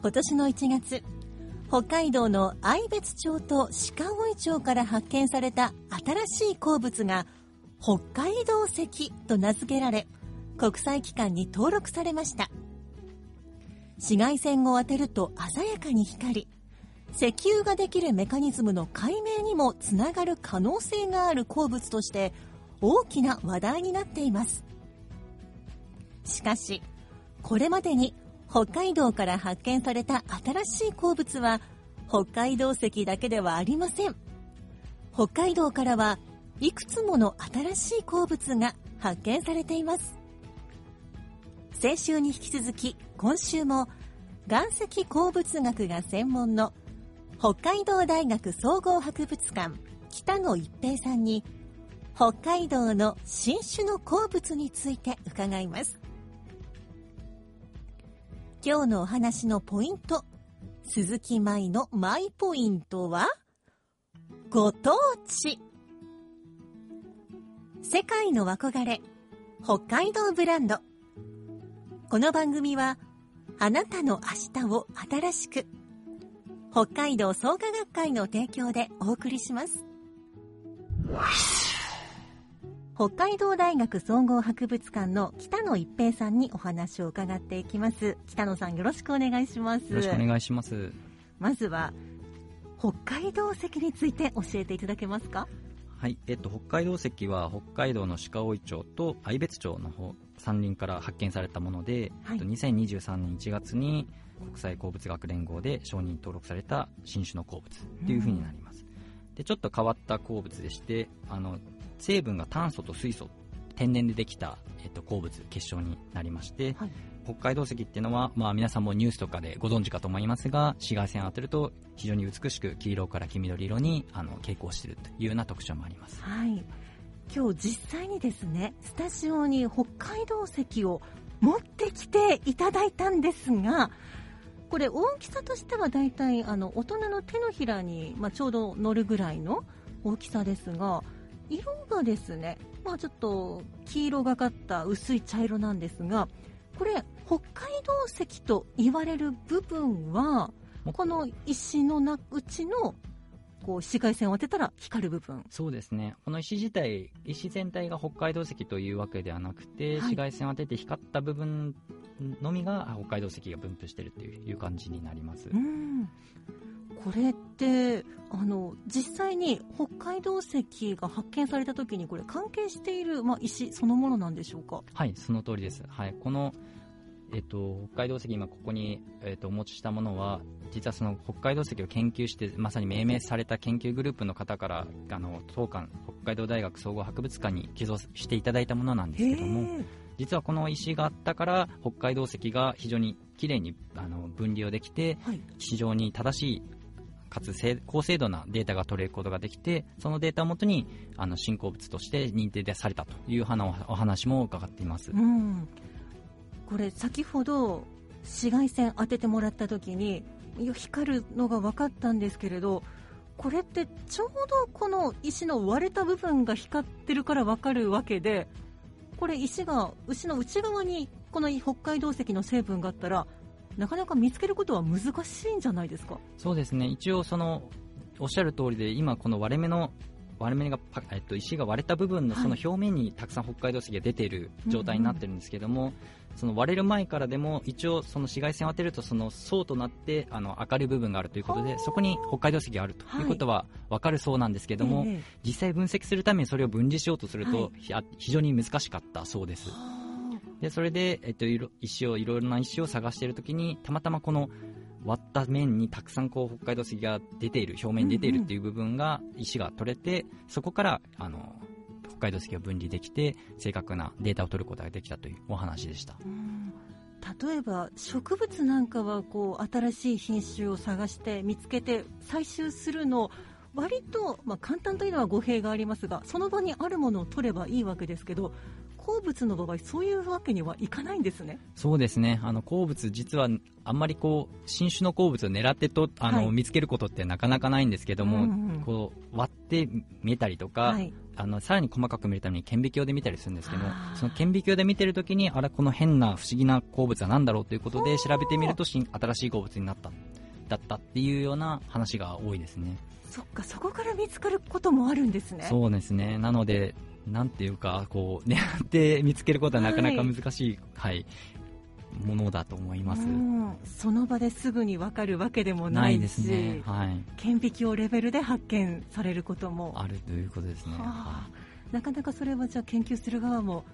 今年の1月、北海道の愛別町と鹿追町から発見された新しい鉱物が北海道石と名付けられ国際機関に登録されました。紫外線を当てると鮮やかに光り石油ができるメカニズムの解明にもつながる可能性がある鉱物として大きな話題になっています。しかしこれまでに北海道から発見された新しい鉱物は北海道石だけではありません。北海道からはいくつもの新しい鉱物が発見されています。先週に引き続き今週も岩石鉱物学が専門の北海道大学総合博物館北野一平さんに北海道の新種の鉱物について伺います。今日のお話のポイント。鈴木舞のマイポイントはご当地。世界の憧れ北海道ブランド。この番組はあなたの明日を新しく北海道創価学会の提供でお送りします。北海道大学総合博物館の北野一平さんにお話を伺っていきます。北野さんよろしくお願いします。よろしくお願いします。まずは北海道石について教えていただけますか？はい、えっと、北海道石は北海道の鹿追町と愛別町の方山林から発見されたもので、はい。えっと2023年1月に国際鉱物学連合で承認登録された新種の鉱物というふうになります。でちょっと変わった鉱物でしてあの成分が炭素と水素天然でできた、えっと、鉱物結晶になりまして、はい。北海道石っていうのは、まあ、皆さんもニュースとかでご存知かと思いますが紫外線を当てると非常に美しく黄色から黄緑色にあの傾向しているというような特徴もあります。はい。今日実際にですねスタジオに北海道石を持ってきていただいたんですがこれ大きさとしてはだいたいあの大人の手のひらに、まあ、ちょうど乗るぐらいの大きさですが色がですね、まあ、ちょっと黄色がかった薄い茶色なんですがこれ北海道石と言われる部分はこの石のなうちのこう紫外線を当てたら光る部分。そうですね。この石自体石全体が北海道石というわけではなくて、紫外線を当てて光った部分のみが北海道石が分布しているという感じになります、うんこれってあの実際に北海道石が発見された時にこれ関係している、まあ、石そのものなんでしょうか？はいその通りです、はい、このえっと、北海道石、今ここに、えっと、お持ちしたものは、実はその北海道石を研究して、まさに命名された研究グループの方から、あの、当館、北海道大学総合博物館に寄贈していただいたものなんですけども、へ実はこの石があったから、北海道石が非常に綺麗にあの分離をできて、はい。非常に正しい、かつ高精度なデータが取れることができて、そのデータをもとに、あの、新鉱物として認定されたという話お話も伺っています。うん、これ先ほど紫外線当ててもらった時に光るのが分かったんですけれどこれってちょうどこの石の割れた部分が光ってるから分かるわけでこれ石が石の内側にこの北海道石の成分があったらなかなか見つけることは難しいんじゃないですか？そうですね、一応その、おっしゃる通りで、今この割れ目の、割れ目がパ、えっと、石が割れた部分のはい。その表面にたくさん北海道石が出ている状態になってるんですけども、その割れる前からでも一応その紫外線を当てるとその層となってあの明るい部分があるということはあ。でそこに北海道石があるということは分かるそうなんですけども、ええ実際分析するためにそれを分離しようとすると、はい。非常に難しかったそうですでそれで、えっと、いろ石をいろいろな石を探しているときにたまたまこの割った面にたくさんこう北海道石が出ている表面に出ているっていう部分が、石が取れてそこからあの北海道石を分離できて正確なデータを取ることができたというお話でした。例えば植物なんかはこう新しい品種を探して見つけて採集するの割と、まあ、簡単というのは語弊がありますがその場にあるものを取ればいいわけですけど鉱物の場合そういうわけにはいかないんですね。そうですね。あの鉱物実はあんまりこう新種の鉱物を狙ってとあの、はい。見つけることってなかなかないんですけども、うんうんこう割って見たりとか、はい。あのさらに細かく見るために顕微鏡で見たりするんですけどその顕微鏡で見てるときにあれこの変な不思議な鉱物は何だろうということで調べてみると新新しい鉱物になっただったっていうような話が多いですね。そっかそこから見つかることもあるんですね。そうですね。なのでなんていうかこう 狙って見つけることはなかなか難しい、はいものだと思います、うんその場ですぐに分かるわけでもなないですねはい。顕微鏡レベルで発見されることも。あるということですね、はあ。はなかなかそれはじゃあ研究する側も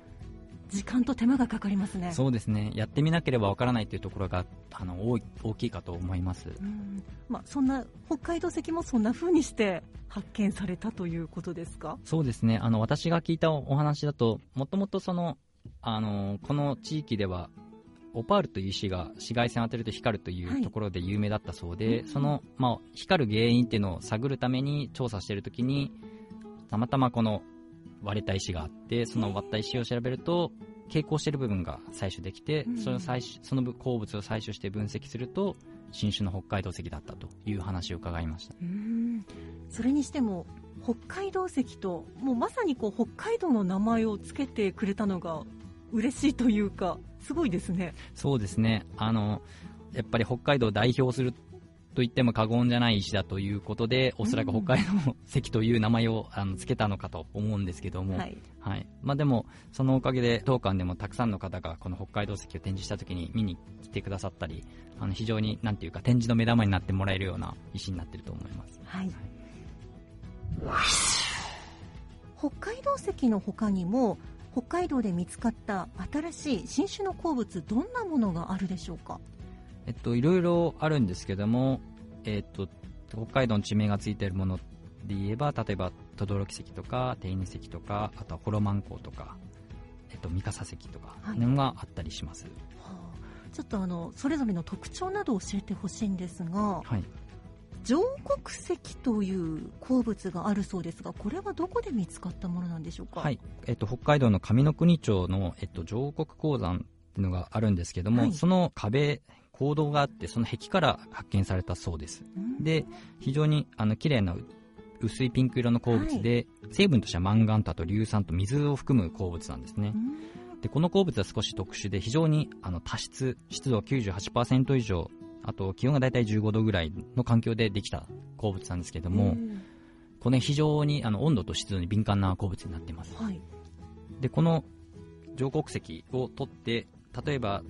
時間と手間がかかりますね。いそうですね。やってみなければわからないというところがあの大い大きいかと思います。うん。まあ、そんな北海道石もそんな風にして発見されたということですか？そうですね。あの私が聞いたお話だともともとそのあのこの地域ではオパールという石が紫外線を当てると光るといはい。うところで有名だったそうで、うんその、まあ、光る原因っていうのを探るために調査しているときにたまたまこの割れた石があってその割った石を調べると蛍光している部分が採取できて、うん。その採取その鉱物を採取して分析すると新種の北海道石だったという話を伺いました。うん。それにしても北海道石ともうまさにこう北海道の名前をつけてくれたのが嬉しいというかすごいですね。そうですね。あのやっぱり北海道を代表すると言っても過言じゃない石だということでおそらく北海道石という名前をあのつけたのかと思うんですけども、はい、はい。まあ、でもそのおかげで当館でもたくさんの方がこの北海道石を展示した時に見に来てくださったりあの非常になんていうか展示の目玉になってもらえるような石になっていると思います。はい、北海道石の他にも北海道で見つかった新しい新種の鉱物どんなものがあるでしょうか？えっといろいろあるんですけどもえっと北海道の地名がついているもので言えば例えば轟石とか定二石とかあとはホロマン鉱とかえっと三笠石とかはがあったりします、はあ。ちょっとあのそれぞれの特徴などを教えてほしいんですがはい。上国石という鉱物があるそうですがこれはどこで見つかったものなんでしょうか？はい。えっと、北海道の上の国町の、えっと、上国鉱山っていうのがあるんですけども、はい。その壁坑道があってその壁から発見されたそうです。うん。で非常にあの綺麗なう薄いピンク色の鉱物で、成分としてはマンガンタと硫酸と水を含む鉱物なんですね。うん。でこの鉱物は少し特殊で非常にあの多湿湿度98%以上あと気温が大体15度ぐらいの環境でできた鉱物なんですけども、うん。これ非常にあの温度と湿度に敏感な鉱物になっています。はい。でこの上国石を取って例えば、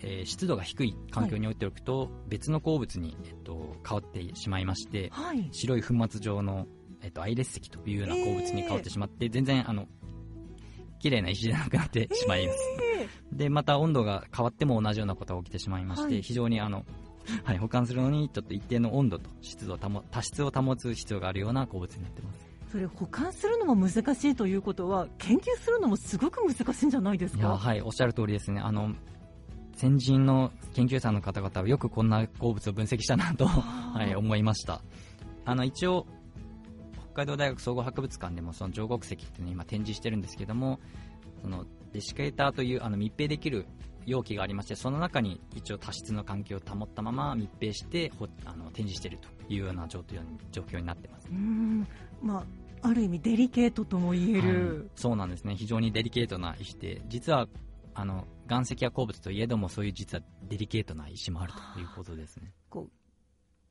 えー湿度が低い環境に置いておくと、別の鉱物に、えっと、変わってしまいましてはい。白い粉末状の、えっと、アイレス石というような鉱物に変わってしまって、全然あの綺麗な石じゃなくなってしまいます、えでまた温度が変わっても同じようなことが起きてしまいまして、はい。非常にあの、はい、保管するのにちょっと一定の温度と湿度を保多湿を保つ必要があるような鉱物になってます。ーそれ保管するのも難しいということは研究するのもすごく難しいんじゃないですか？はいおっしゃる通りですね。あの先人の研究者の方々はよくこんな鉱物を分析したなと、はい、思いました。あの一応北海道大学総合博物館でもその上国石っていうのを今展示してるんですけどもそのデシケーターというあの密閉できる容器がありましてその中に一応多湿の環境を保ったまま密閉してほあの展示しているというような状況に状況になってます。うーん。まあある意味デリケートとも言える、はい。そうなんですね。非常にデリケートな石で実はあの岩石や鉱物といえどもそういう実はデリケートな石もあるということですね。こう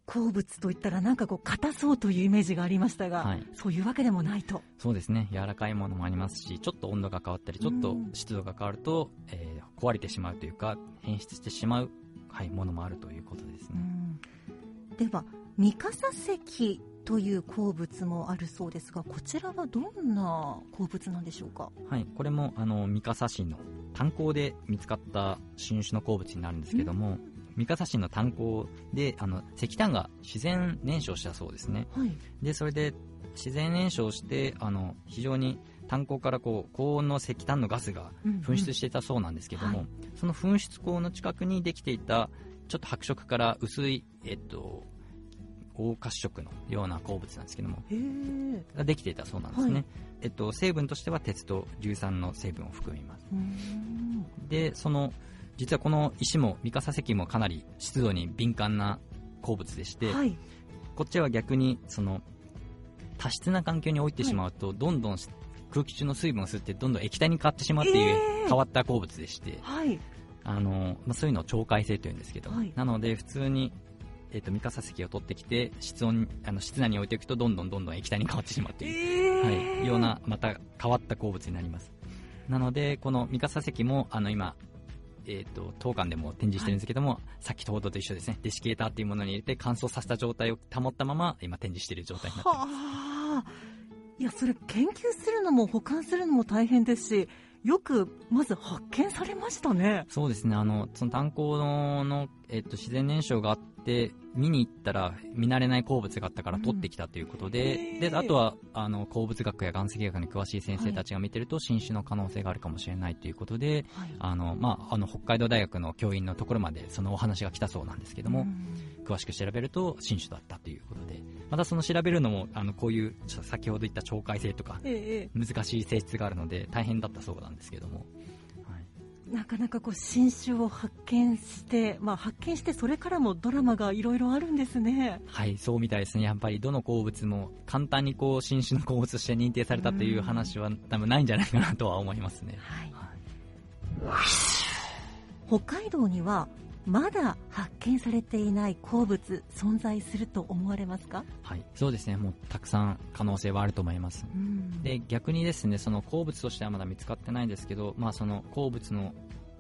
鉱物といったらなんかこう硬そうというイメージがありましたが、はい。そういうわけでもないと。そうですね。柔らかいものもありますしちょっと温度が変わったりちょっと湿度が変わると、えー壊れてしまうというか変質してしまう、はい、ものもあるということですね、では三笠石という鉱物もあるそうですがこちらはどんな鉱物なんでしょうか？はい、これもあの三笠市の炭鉱で見つかった新種の鉱物になるんですけども、三笠市の炭鉱であの石炭が自然燃焼したそうですね。はい。でそれで自然燃焼してあの非常に炭鉱からこう高温の石炭のガスが噴出していたそうなんですけども、はい。その噴出口の近くにできていたちょっと白色から薄い、えっと、黄褐色のような鉱物なんですけどもができていたそうなんですね、はい。えっと、成分としては鉄と硫酸の成分を含みます。うん。でその実はこの石も三笠石もかなり湿度に敏感な鉱物でして、はい。こっちは逆にその多湿な環境に置いてしまうと、どんどん空気中の水分を吸ってどんどん液体に変わってしまうっていうえー。変わった鉱物でして、はい。あのまあ、そういうのを超海性というんですけど、はい。なので普通に、えっと三笠石を取ってきて室温あの室内に置いておくとどんどんどんどん液体に変わってしまうという、えはい、ようなまた変わった鉱物になります。なのでこの三笠石もあの今えー、と当館でも展示してるんですけども、さっきとほどと一緒ですね。デシケーターっていうものに入れて乾燥させた状態を保ったまま今展示している状態になっています。はあ。いやそれ研究するのも保管するのも大変ですしよくまず発見されましたね。そうですね、あの、その炭鉱のの、えっと、自然燃焼があって、見に行ったら見慣れない鉱物があったから取ってきたということで、へー。で、あとは、あの、鉱物学や岩石学に詳しい先生たちが見てると、新種の可能性があるかもしれないということで、はい。あの、まあ、あの、北海道大学の教員のところまでそのお話が来たそうなんですけども、詳しく調べると新種だったということで、またその調べるのも、あの、こういう、先ほど言った超海性とか、ええ難しい性質があるので、大変だったそうなんですけども、はいなかなかこう新種を発見して、まあ、発見してそれからもドラマがいろいろあるんですね。はい、そうみたいですね。やっぱりどの鉱物も簡単にこう新種の鉱物として認定されたという話は多分ないんじゃないかなとは思いますね。はい、北海道にはまだ発見されていない鉱物存在すると思われますか、はい、そうですね。もうたくさん可能性はあると思います。うんで、逆にですね、その鉱物としてはまだ見つかってないんですけど、まあその鉱物の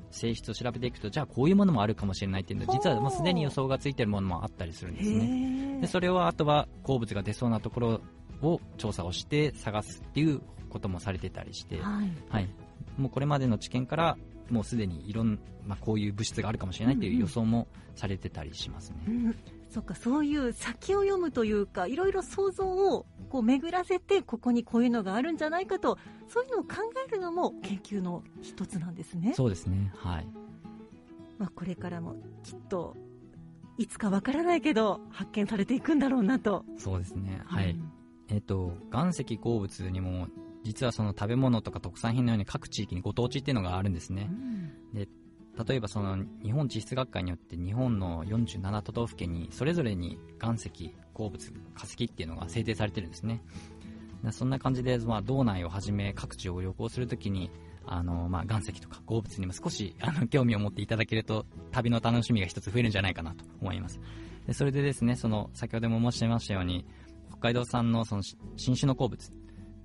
性質を調べていくと、じゃあこういうものもあるかもしれないっていうのは、実はもうすでに予想がついてるものもあったりするんですね。でそれをあとは鉱物が出そうなところを調査をして探すっていうこともされてたりして、はいはい、もうこれまでの知見からもうすでにいろん、まあ、こういう物質があるかもしれないという予想もされてたりしますね。うん、そっかそういう先を読むというかいろいろ想像をこう巡らせてここにこういうのがあるんじゃないかとそういうのを考えるのも研究の一つなんですね。そうですね。はい。まあ、これからもきっといつかわからないけど発見されていくんだろうなと。そうですね。はい。うんえっと、岩石鉱物にも、実はその食べ物とか特産品のように各地域にご当地っていうのがあるんですね。例えばその日本地質学会によって日本の47都道府県にそれぞれに岩石、鉱物、化石っていうのが制定されてるんですね。でそんな感じで、まあ、道内をはじめ各地を旅行するときに、あの、まあ、岩石とか鉱物にも少し、あの、興味を持っていただけると、旅の楽しみが一つ増えるんじゃないかなと思います。でそれでですね、その、先ほども申しましたように、北海道産のそのし新種の鉱物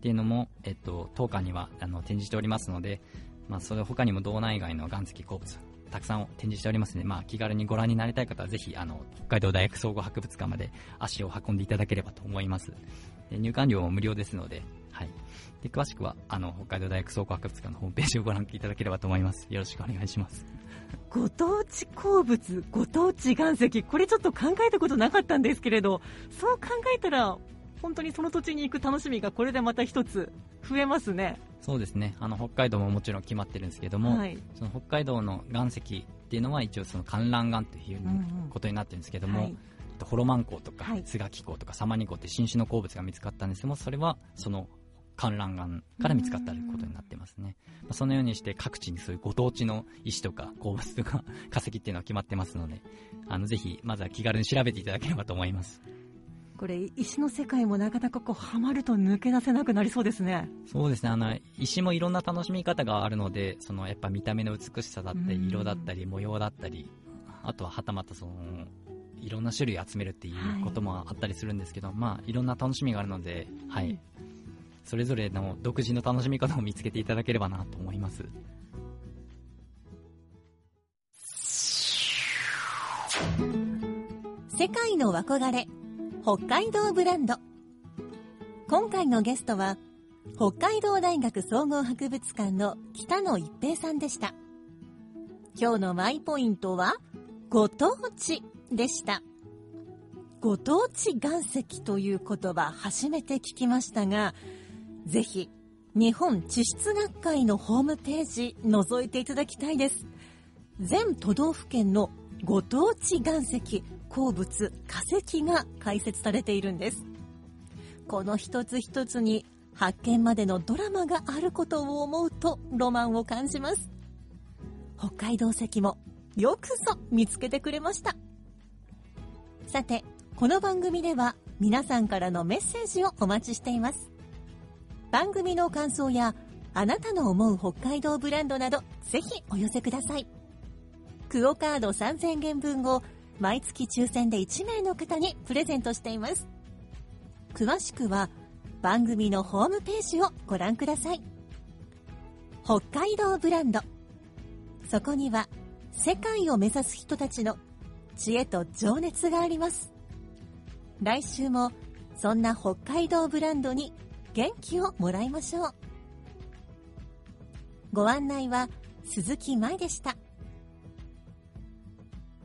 っていうのも、えっと、当館には、あの、展示しておりますので、まあ、それ他にも道内外の岩石鉱物、たくさん展示しておりますので、まあ、気軽にご覧になりたい方は、ぜひ、あの、北海道大学総合博物館まで足を運んでいただければと思います。で入館料も無料ですので、はい。で、詳しくは、あの、北海道大学総合博物館のホームページをご覧いただければと思います。よろしくお願いします。ご当地鉱物、ご当地岩石、これちょっと考えたことなかったんですけれど、そう考えたら、本当にその土地に行く楽しみがこれでまた一つ増えますね。そうですね。あの、北海道ももちろん決まってるんですけども、はい。その北海道の岩石っていうのは一応その観覧岩といううんうんことになってるんですけども、はいホロマン鉱とか、はいスガキ鉱とかサマニ鉱って新種の鉱物が見つかったんですけども、それはその観覧岩から見つかったということになってますね。まあそのようにして各地にそういうご当地の石とか鉱物とか化石っていうのは決まってますので、あの、ぜひ、まずは気軽に調べていただければと思います。これ、石の世界もなかなかこう、ハマると抜け出せなくなりそうですね。そうですね、あの、石もいろんな楽しみ方があるので、その、やっぱ見た目の美しさだったうんり、色だったり、模様だったり、あとははたまたその、いろんな種類集めるっていうこともあったりするんですけど、まあいろんな楽しみがあるので、はい、それぞれの独自の楽しみ方を見つけていただければなと思います。世界の憧れ北海道ブランド。今回のゲストは北海道大学総合博物館の北野一平さんでした。今日のマイポイントはご当地でした。ご当地岩石という言葉初めて聞きましたがぜひ日本地質学会のホームページ覗いていただきたいです。全都道府県のご当地岩石鉱物化石が解説されているんです。この一つ一つに発見までのドラマがあることを思うとロマンを感じます。北海道石もよくぞ見つけてくれました。さてこの番組では皆さんからのメッセージをお待ちしています。番組の感想やあなたの思う北海道ブランドなどぜひお寄せください。クオカード3000元分を毎月抽選で1名の方にプレゼントしています。詳しくは番組のホームページをご覧ください。北海道ブランド。そこには世界を目指す人たちの知恵と情熱があります。来週もそんな北海道ブランドに元気をもらいましょう。ご案内は鈴木舞でした。